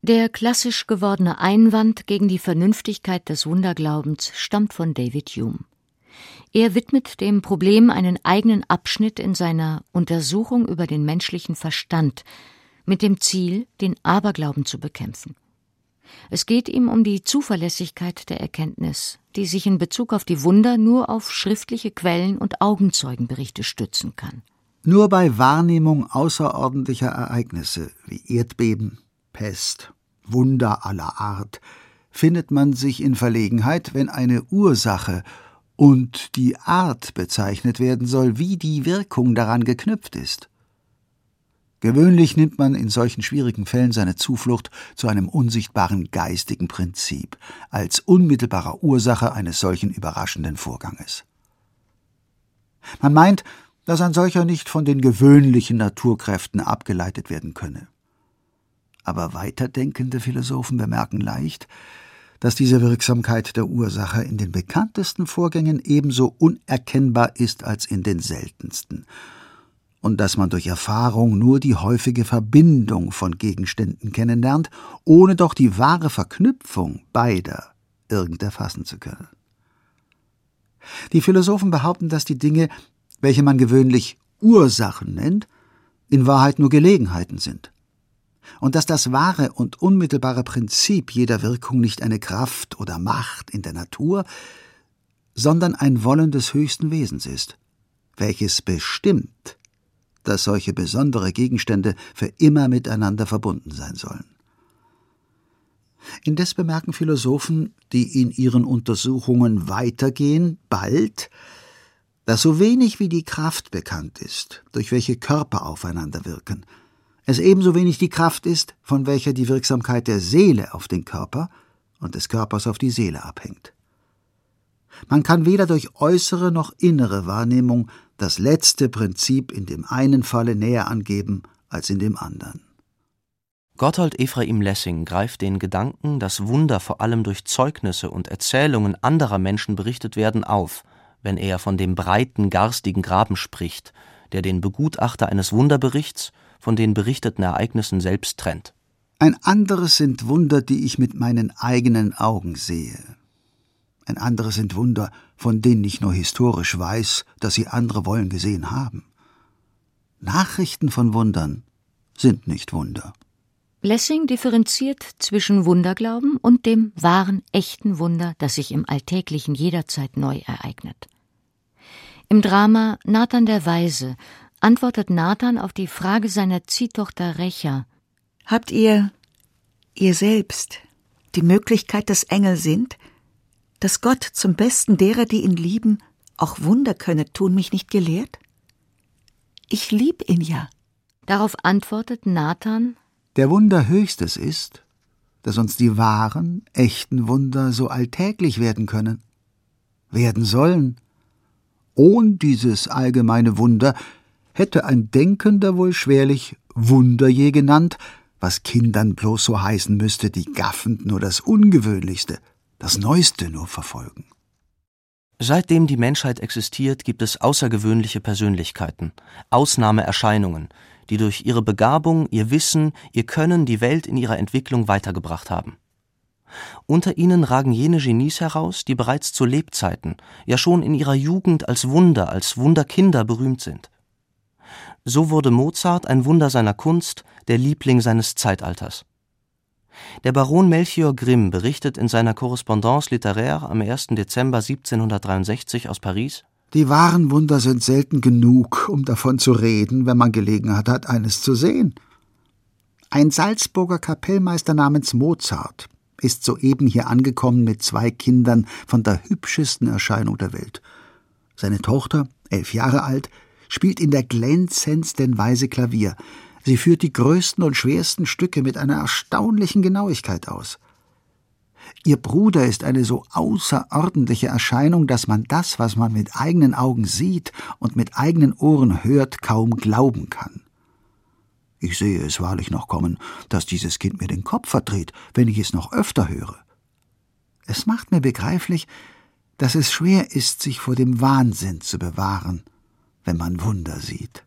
Der klassisch gewordene Einwand gegen die Vernünftigkeit des Wunderglaubens stammt von David Hume. Er widmet dem Problem einen eigenen Abschnitt in seiner Untersuchung über den menschlichen Verstand, mit dem Ziel, den Aberglauben zu bekämpfen. Es geht ihm um die Zuverlässigkeit der Erkenntnis, die sich in Bezug auf die Wunder nur auf schriftliche Quellen und Augenzeugenberichte stützen kann. Nur bei Wahrnehmung außerordentlicher Ereignisse wie Erdbeben, Pest, Wunder aller Art findet man sich in Verlegenheit, wenn eine Ursache und die Art bezeichnet werden soll, wie die Wirkung daran geknüpft ist. Gewöhnlich nimmt man in solchen schwierigen Fällen seine Zuflucht zu einem unsichtbaren geistigen Prinzip als unmittelbarer Ursache eines solchen überraschenden Vorganges. Man meint, dass ein solcher nicht von den gewöhnlichen Naturkräften abgeleitet werden könne. Aber weiterdenkende Philosophen bemerken leicht, dass diese Wirksamkeit der Ursache in den bekanntesten Vorgängen ebenso unerkennbar ist als in den seltensten und dass man durch Erfahrung nur die häufige Verbindung von Gegenständen kennenlernt, ohne doch die wahre Verknüpfung beider irgend erfassen zu können. Die Philosophen behaupten, dass die Dinge, welche man gewöhnlich Ursachen nennt, in Wahrheit nur Gelegenheiten sind, und dass das wahre und unmittelbare Prinzip jeder Wirkung nicht eine Kraft oder Macht in der Natur, sondern ein Wollen des höchsten Wesens ist, welches bestimmt, dass solche besondere Gegenstände für immer miteinander verbunden sein sollen. Indes bemerken Philosophen, die in ihren Untersuchungen weitergehen, bald, dass so wenig wie die Kraft bekannt ist, durch welche Körper aufeinander wirken, es ebenso wenig die Kraft ist, von welcher die Wirksamkeit der Seele auf den Körper und des Körpers auf die Seele abhängt. Man kann weder durch äußere noch innere Wahrnehmung das letzte Prinzip in dem einen Falle näher angeben als in dem anderen. Gotthold Ephraim Lessing greift den Gedanken, dass Wunder vor allem durch Zeugnisse und Erzählungen anderer Menschen berichtet werden, auf, wenn er von dem breiten, garstigen Graben spricht, der den Begutachter eines Wunderberichts von den berichteten Ereignissen selbst trennt. Ein anderes sind Wunder, die ich mit meinen eigenen Augen sehe. Ein anderes sind Wunder, von denen ich nur historisch weiß, dass sie andere wollen gesehen haben. Nachrichten von Wundern sind nicht Wunder. Lessing differenziert zwischen Wunderglauben und dem wahren, echten Wunder, das sich im Alltäglichen jederzeit neu ereignet. Im Drama Nathan der Weise antwortet Nathan auf die Frage seiner Ziehtochter Recha. Habt ihr, ihr selbst, die Möglichkeit, dass Engel sind, dass Gott zum Besten derer, die ihn lieben, auch Wunder könne tun, mich nicht gelehrt? Ich lieb ihn ja. Darauf antwortet Nathan, der Wunder höchstes ist, dass uns die wahren, echten Wunder so alltäglich werden können, werden sollen. Ohn dieses allgemeine Wunder hätte ein Denkender wohl schwerlich Wunder je genannt, was Kindern bloß so heißen müsste, die gaffend nur das Ungewöhnlichste, das Neueste nur verfolgen. Seitdem die Menschheit existiert, gibt es außergewöhnliche Persönlichkeiten, Ausnahmeerscheinungen, die durch ihre Begabung, ihr Wissen, ihr Können die Welt in ihrer Entwicklung weitergebracht haben. Unter ihnen ragen jene Genies heraus, die bereits zu Lebzeiten, ja schon in ihrer Jugend als Wunder, als Wunderkinder berühmt sind. So wurde Mozart ein Wunder seiner Kunst, der Liebling seines Zeitalters. Der Baron Melchior Grimm berichtet in seiner Correspondance littéraire am 1. Dezember 1763 aus Paris die wahren Wunder sind selten genug, um davon zu reden, wenn man Gelegenheit hat, eines zu sehen. Ein Salzburger Kapellmeister namens Mozart ist soeben hier angekommen mit zwei Kindern von der hübschesten Erscheinung der Welt. Seine Tochter, elf Jahre alt, spielt in der glänzendsten Weise Klavier. Sie führt die größten und schwersten Stücke mit einer erstaunlichen Genauigkeit aus. Ihr Bruder ist eine so außerordentliche Erscheinung, dass man das, was man mit eigenen Augen sieht und mit eigenen Ohren hört, kaum glauben kann. Ich sehe es wahrlich noch kommen, dass dieses Kind mir den Kopf verdreht, wenn ich es noch öfter höre. Es macht mir begreiflich, dass es schwer ist, sich vor dem Wahnsinn zu bewahren, wenn man Wunder sieht.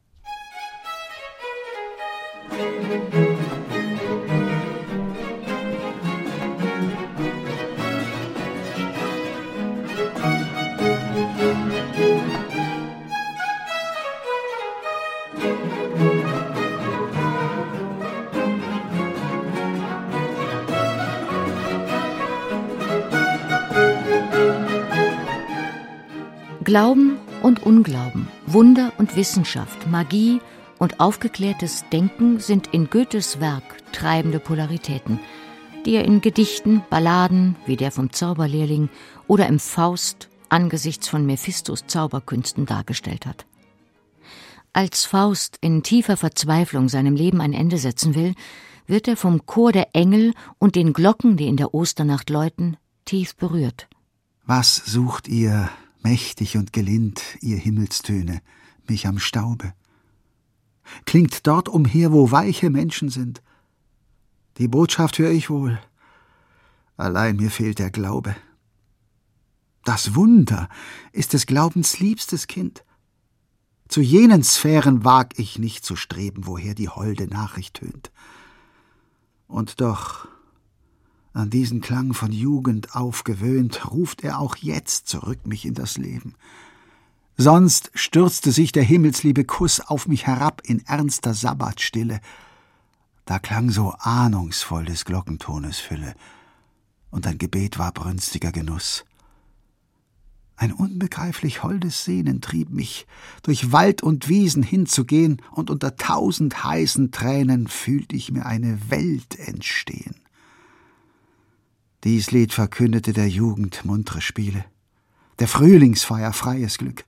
Glauben und Unglauben, Wunder und Wissenschaft, Magie und aufgeklärtes Denken sind in Goethes Werk treibende Polaritäten, die er in Gedichten, Balladen wie der vom Zauberlehrling oder im Faust angesichts von Mephistos Zauberkünsten dargestellt hat. Als Faust in tiefer Verzweiflung seinem Leben ein Ende setzen will, wird er vom Chor der Engel und den Glocken, die in der Osternacht läuten, tief berührt. Was sucht ihr, mächtig und gelind, ihr Himmelstöne, mich am Staube. Klingt dort umher, wo weiche Menschen sind. Die Botschaft höre ich wohl, allein mir fehlt der Glaube. Das Wunder ist des Glaubens liebstes Kind. Zu jenen Sphären wag ich nicht zu streben, woher die holde Nachricht tönt. Und doch an diesen Klang von Jugend aufgewöhnt, ruft er auch jetzt zurück mich in das Leben. Sonst stürzte sich der himmelsliebe Kuss auf mich herab in ernster Sabbatstille. Da klang so ahnungsvoll des Glockentones Fülle, und ein Gebet war brünstiger Genuss. Ein unbegreiflich holdes Sehnen trieb mich, durch Wald und Wiesen hinzugehen, und unter tausend heißen Tränen fühlt ich mir eine Welt entstehen. Dies Lied verkündete der Jugend muntere Spiele, der Frühlingsfeier freies Glück.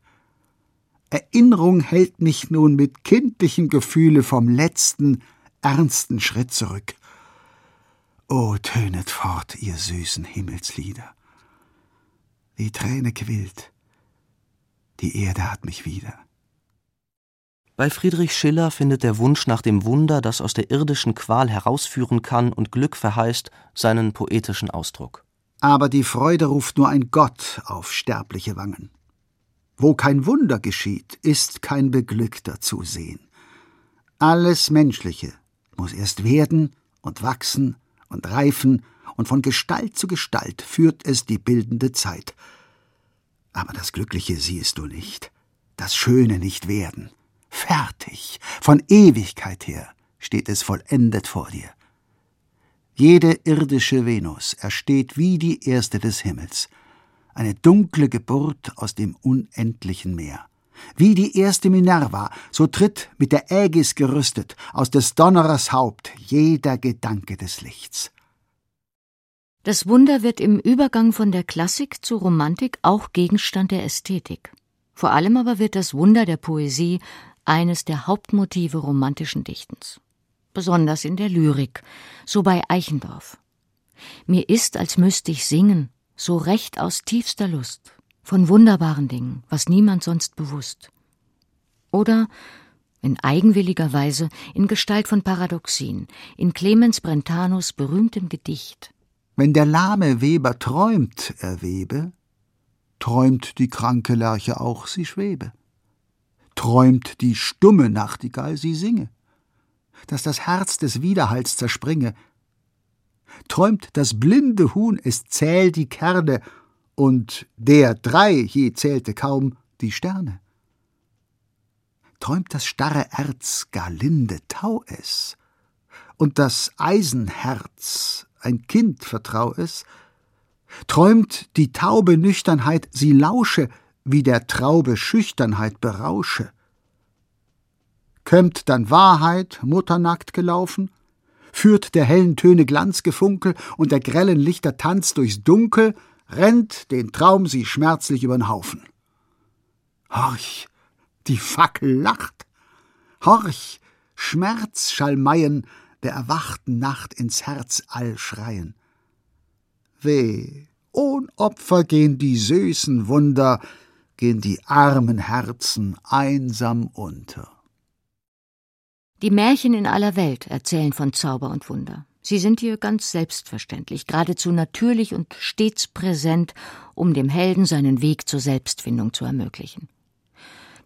Erinnerung hält mich nun mit kindlichem Gefühle vom letzten, ernsten Schritt zurück. O tönet fort, ihr süßen Himmelslieder. Die Träne quillt, die Erde hat mich wieder. Bei Friedrich Schiller findet der Wunsch nach dem Wunder, das aus der irdischen Qual herausführen kann und Glück verheißt, seinen poetischen Ausdruck. Aber die Freude ruft nur ein Gott auf sterbliche Wangen. Wo kein Wunder geschieht, ist kein Beglückter zu sehen. Alles Menschliche muss erst werden und wachsen und reifen, und von Gestalt zu Gestalt führt es die bildende Zeit. Aber das Glückliche siehest du nicht, das Schöne nicht werden. Fertig, von Ewigkeit her steht es vollendet vor dir. Jede irdische Venus ersteht wie die erste des Himmels, eine dunkle Geburt aus dem unendlichen Meer. Wie die erste Minerva, so tritt mit der Ägis gerüstet aus des Donnerers Haupt jeder Gedanke des Lichts. Das Wunder wird im Übergang von der Klassik zur Romantik auch Gegenstand der Ästhetik. Vor allem aber wird das Wunder der Poesie eines der Hauptmotive romantischen Dichtens. Besonders in der Lyrik, so bei Eichendorff. Mir ist, als müsste ich singen, so recht aus tiefster Lust, von wunderbaren Dingen, was niemand sonst bewusst. Oder in eigenwilliger Weise in Gestalt von Paradoxien, in Clemens Brentanos berühmtem Gedicht. Wenn der lahme Weber träumt, er webe, träumt die kranke Lerche auch, sie schwebe. Träumt die stumme Nachtigall, sie singe. Dass das Herz des Widerhalls zerspringe, träumt das blinde Huhn, es zähl die Kerne, und der drei je zählte kaum die Sterne. Träumt das starre Erz gar linde tau es, und das Eisenherz ein Kind vertrau es, träumt die taube Nüchternheit, sie lausche, wie der Traube Schüchternheit berausche. Kömmt dann Wahrheit mutternackt gelaufen, führt der hellen Töne Glanzgefunkel und der grellen Lichter Tanz durchs Dunkel, rennt den Traum sie schmerzlich übern Haufen. Horch, die Fackel lacht. Horch, Schmerzschalmeien der erwachten Nacht ins Herz all schreien. Weh, ohn Opfer gehen die süßen Wunder, gehen die armen Herzen einsam unter. Die Märchen in aller Welt erzählen von Zauber und Wunder. Sie sind hier ganz selbstverständlich, geradezu natürlich und stets präsent, um dem Helden seinen Weg zur Selbstfindung zu ermöglichen.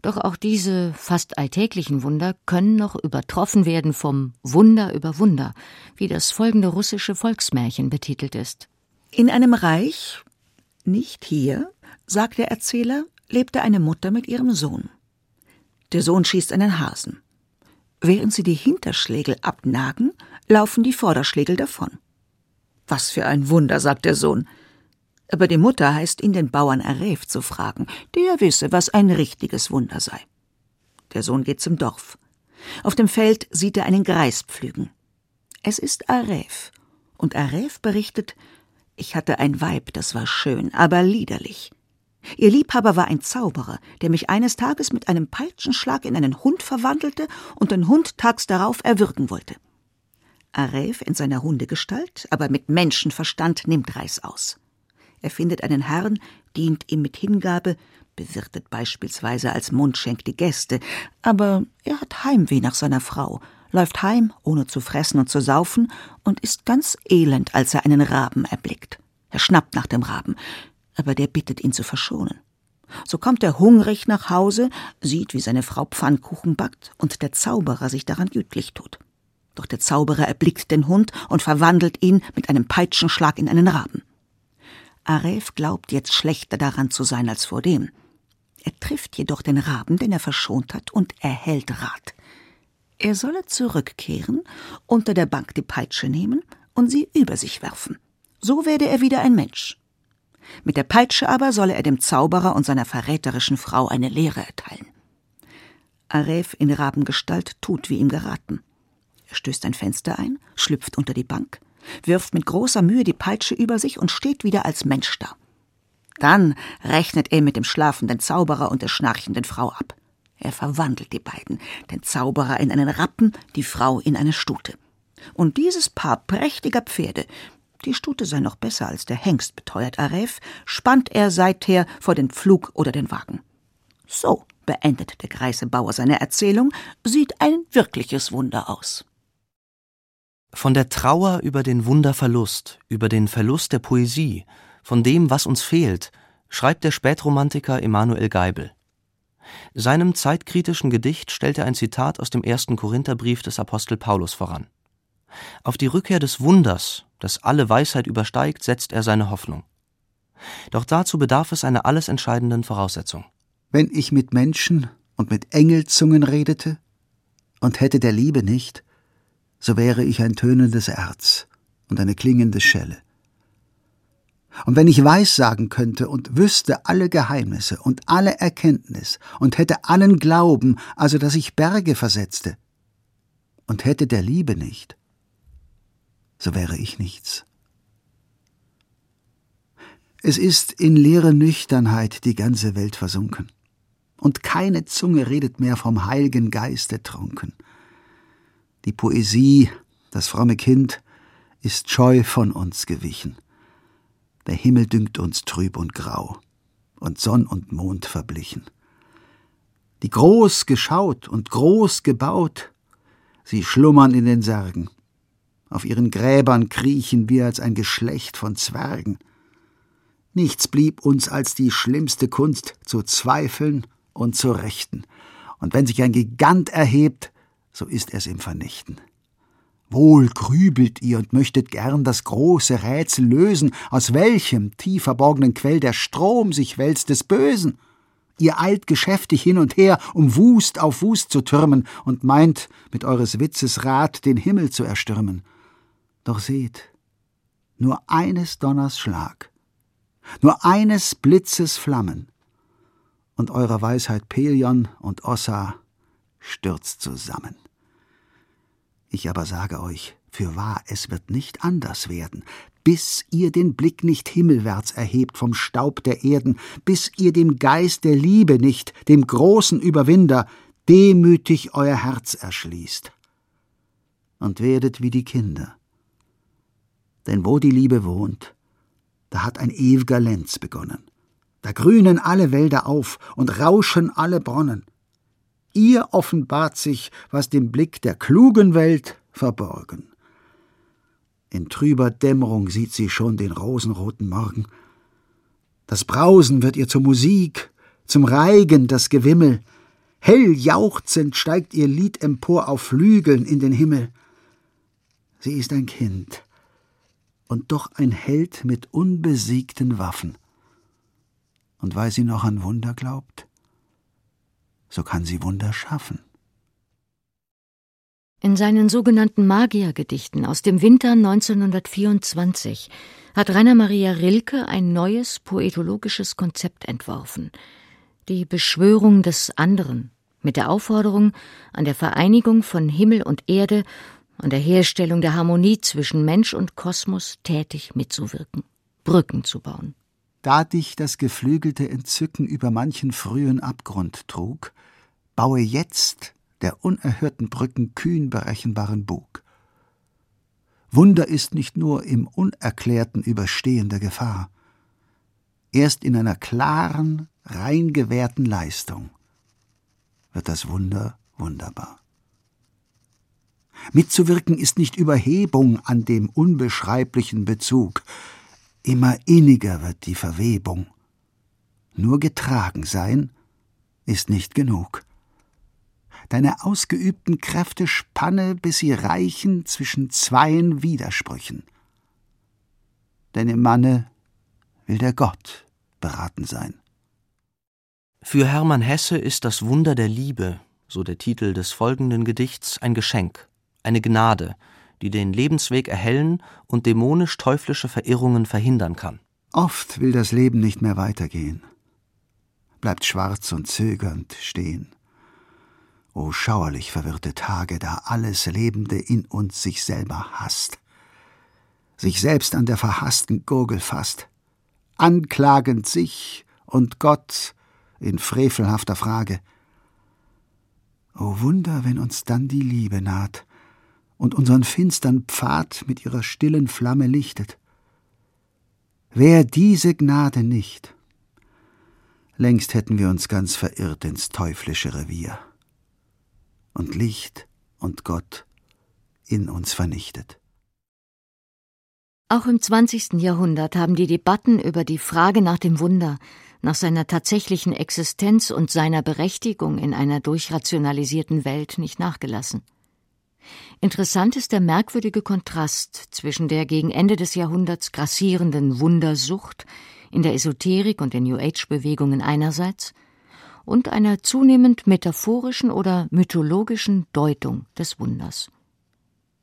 Doch auch diese fast alltäglichen Wunder können noch übertroffen werden vom Wunder über Wunder, wie das folgende russische Volksmärchen betitelt ist. In einem Reich, nicht hier, sagt der Erzähler, lebte eine Mutter mit ihrem Sohn. Der Sohn schießt einen Hasen. Während sie die Hinterschlägel abnagen, laufen die Vorderschlägel davon. Was für ein Wunder, sagt der Sohn. Aber die Mutter heißt ihn, den Bauern Aref zu fragen. Der wisse, was ein richtiges Wunder sei. Der Sohn geht zum Dorf. Auf dem Feld sieht er einen Greis pflügen. Es ist Aref. Und Aref berichtet, ich hatte ein Weib, das war schön, aber liederlich. Ihr Liebhaber war ein Zauberer, der mich eines Tages mit einem Peitschenschlag in einen Hund verwandelte und den Hund tags darauf erwürgen wollte. Aref in seiner Hundegestalt, aber mit Menschenverstand nimmt Reis aus. Er findet einen Herrn, dient ihm mit Hingabe, bewirtet beispielsweise als Mundschenk die Gäste, aber er hat Heimweh nach seiner Frau, läuft heim, ohne zu fressen und zu saufen, und ist ganz elend, als er einen Raben erblickt. Er schnappt nach dem Raben, aber der bittet ihn zu verschonen. So kommt er hungrig nach Hause, sieht, wie seine Frau Pfannkuchen backt und der Zauberer sich daran gütlich tut. Doch der Zauberer erblickt den Hund und verwandelt ihn mit einem Peitschenschlag in einen Raben. Aref glaubt jetzt schlechter daran zu sein als vor dem. Er trifft jedoch den Raben, den er verschont hat, und erhält Rat. Er solle zurückkehren, unter der Bank die Peitsche nehmen und sie über sich werfen. So werde er wieder ein Mensch. Mit der Peitsche aber solle er dem Zauberer und seiner verräterischen Frau eine Lehre erteilen. Aref in Rabengestalt tut, wie ihm geraten. Er stößt ein Fenster ein, schlüpft unter die Bank, wirft mit großer Mühe die Peitsche über sich und steht wieder als Mensch da. Dann rechnet er mit dem schlafenden Zauberer und der schnarchenden Frau ab. Er verwandelt die beiden, den Zauberer in einen Rappen, die Frau in eine Stute. Und dieses Paar prächtiger Pferde, die Stute sei noch besser als der Hengst, beteuert Aref, spannt er seither vor den Pflug oder den Wagen. So, beendet der greise Bauer seine Erzählung, sieht ein wirkliches Wunder aus. Von der Trauer über den Wunderverlust, über den Verlust der Poesie, von dem, was uns fehlt, schreibt der Spätromantiker Emanuel Geibel. Seinem zeitkritischen Gedicht stellt er ein Zitat aus dem ersten Korintherbrief des Apostel Paulus voran. Auf die Rückkehr des Wunders, das alle Weisheit übersteigt, setzt er seine Hoffnung. Doch dazu bedarf es einer alles entscheidenden Voraussetzung. Wenn ich mit Menschen und mit Engelzungen redete und hätte der Liebe nicht, so wäre ich ein tönendes Erz und eine klingende Schelle. Und wenn ich Weissagen könnte und wüsste alle Geheimnisse und alle Erkenntnis und hätte allen Glauben, also dass ich Berge versetzte, und hätte der Liebe nicht, so wäre ich nichts. Es ist in leere Nüchternheit die ganze Welt versunken, und keine Zunge redet mehr vom heiligen Geiste trunken. Die Poesie, das fromme Kind, ist scheu von uns gewichen. Der Himmel dünkt uns trüb und grau, und Sonn und Mond verblichen. Die groß geschaut und groß gebaut, sie schlummern in den Särgen. Auf ihren Gräbern kriechen wir als ein Geschlecht von Zwergen. Nichts blieb uns als die schlimmste Kunst zu zweifeln und zu rechten. Und wenn sich ein Gigant erhebt, so ist er's im Vernichten. Wohl grübelt ihr und möchtet gern das große Rätsel lösen, aus welchem tief verborgenen Quell der Strom sich wälzt des Bösen. Ihr eilt geschäftig hin und her, um Wust auf Wust zu türmen, und meint, mit eures Witzes Rat den Himmel zu erstürmen. Doch seht, nur eines Donners Schlag, nur eines Blitzes Flammen, und eurer Weisheit Pelion und Ossa stürzt zusammen. Ich aber sage euch, für wahr, es wird nicht anders werden, bis ihr den Blick nicht himmelwärts erhebt vom Staub der Erden, bis ihr dem Geist der Liebe nicht, dem großen Überwinder, demütig euer Herz erschließt. Und werdet wie die Kinder. Denn wo die Liebe wohnt, da hat ein ewiger Lenz begonnen. Da grünen alle Wälder auf und rauschen alle Bronnen. Ihr offenbart sich, was dem Blick der klugen Welt verborgen. In trüber Dämmerung sieht sie schon den rosenroten Morgen. Das Brausen wird ihr zur Musik, zum Reigen das Gewimmel. Hell jauchzend steigt ihr Lied empor auf Flügeln in den Himmel. Sie ist ein Kind und doch ein Held mit unbesiegten Waffen. Und weil sie noch an Wunder glaubt, so kann sie Wunder schaffen. In seinen sogenannten Magiergedichten aus dem Winter 1924 hat Rainer Maria Rilke ein neues poetologisches Konzept entworfen. Die Beschwörung des anderen mit der Aufforderung an der Vereinigung von Himmel und Erde, an der Herstellung der Harmonie zwischen Mensch und Kosmos tätig mitzuwirken, Brücken zu bauen. Da dich das geflügelte Entzücken über manchen frühen Abgrund trug, baue jetzt der unerhörten Brücken kühn berechenbaren Bug. Wunder ist nicht nur im Unerklärten Überstehen der Gefahr. Erst in einer klaren, rein gewährten Leistung wird das Wunder wunderbar. Mitzuwirken ist nicht Überhebung an dem unbeschreiblichen Bezug, immer inniger wird die Verwebung. Nur getragen sein ist nicht genug deine ausgeübten Kräfte spanne, bis sie reichen zwischen zweien Widersprüchen. Denn im Manne will der Gott beraten sein. Für Hermann Hesse ist das Wunder der Liebe, so der Titel des folgenden Gedichts, ein Geschenk, eine Gnade, die den Lebensweg erhellen und dämonisch-teuflische Verirrungen verhindern kann. Oft will das Leben nicht mehr weitergehen, bleibt schwarz und zögernd stehen. O schauerlich verwirrte Tage, da alles Lebende in uns sich selber hasst. sich selbst an der verhassten Gurgel fasst, anklagend sich und Gott in frevelhafter Frage. O Wunder, wenn uns dann die Liebe naht und unseren finstern Pfad mit ihrer stillen Flamme lichtet. Wär diese Gnade nicht, längst hätten wir uns ganz verirrt ins teuflische Revier und Licht und Gott in uns vernichtet. Auch im 20. Jahrhundert haben die Debatten über die Frage nach dem Wunder, nach seiner tatsächlichen Existenz und seiner Berechtigung in einer durchrationalisierten Welt nicht nachgelassen. Interessant ist der merkwürdige Kontrast zwischen der gegen Ende des Jahrhunderts grassierenden Wundersucht in der Esoterik und den New Age-Bewegungen einerseits und einer zunehmend metaphorischen oder mythologischen Deutung des Wunders.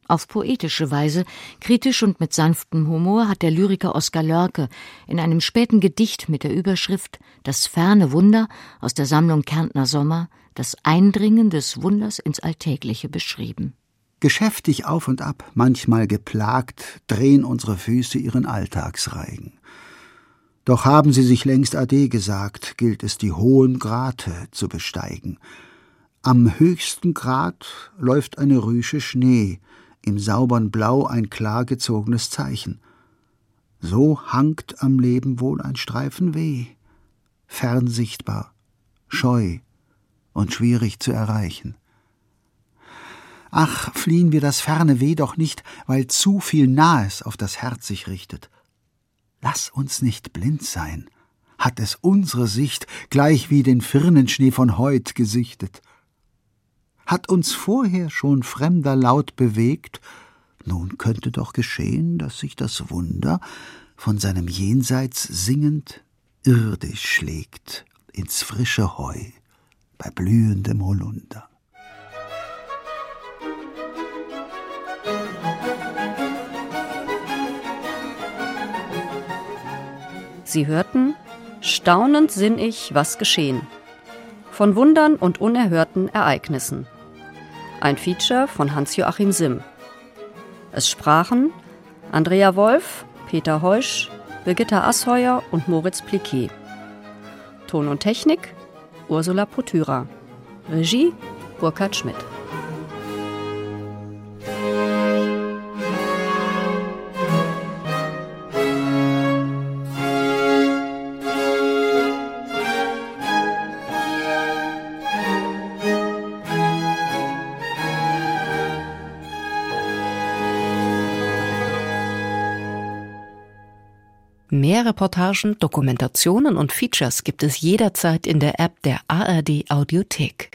Auf poetische Weise, kritisch und mit sanftem Humor hat der Lyriker Oskar Lörke in einem späten Gedicht mit der Überschrift Das ferne Wunder aus der Sammlung Kärntner Sommer das Eindringen des Wunders ins Alltägliche beschrieben. Geschäftig auf und ab, manchmal geplagt, drehen unsere Füße ihren Alltagsreigen. Doch haben sie sich längst Ade gesagt, gilt es die hohen Grate zu besteigen. Am höchsten Grat läuft eine Rüsche Schnee, im saubern Blau ein klar gezogenes Zeichen. So hangt am Leben wohl ein Streifen weh, fern sichtbar, scheu und schwierig zu erreichen. Ach, fliehen wir das ferne Weh doch nicht, weil zu viel Nahes auf das Herz sich richtet. Lass uns nicht blind sein, hat es unsere Sicht gleich wie den Firnenschnee von heut gesichtet. Hat uns vorher schon fremder Laut bewegt, nun könnte doch geschehen, dass sich das Wunder von seinem Jenseits singend irdisch schlägt ins frische Heu bei blühendem Holunder. Sie hörten Staunend sinn ich, was geschehen. Von Wundern und unerhörten Ereignissen. Ein Feature von Hans-Joachim Simm. Es sprachen Andrea Wolf, Peter Heusch, Birgitta Asheuer und Moritz Pliquet. Ton und Technik Ursula Potyra. Regie Burkhard Schmidt. Mehr Reportagen, Dokumentationen und Features gibt es jederzeit in der App der ARD Audiothek.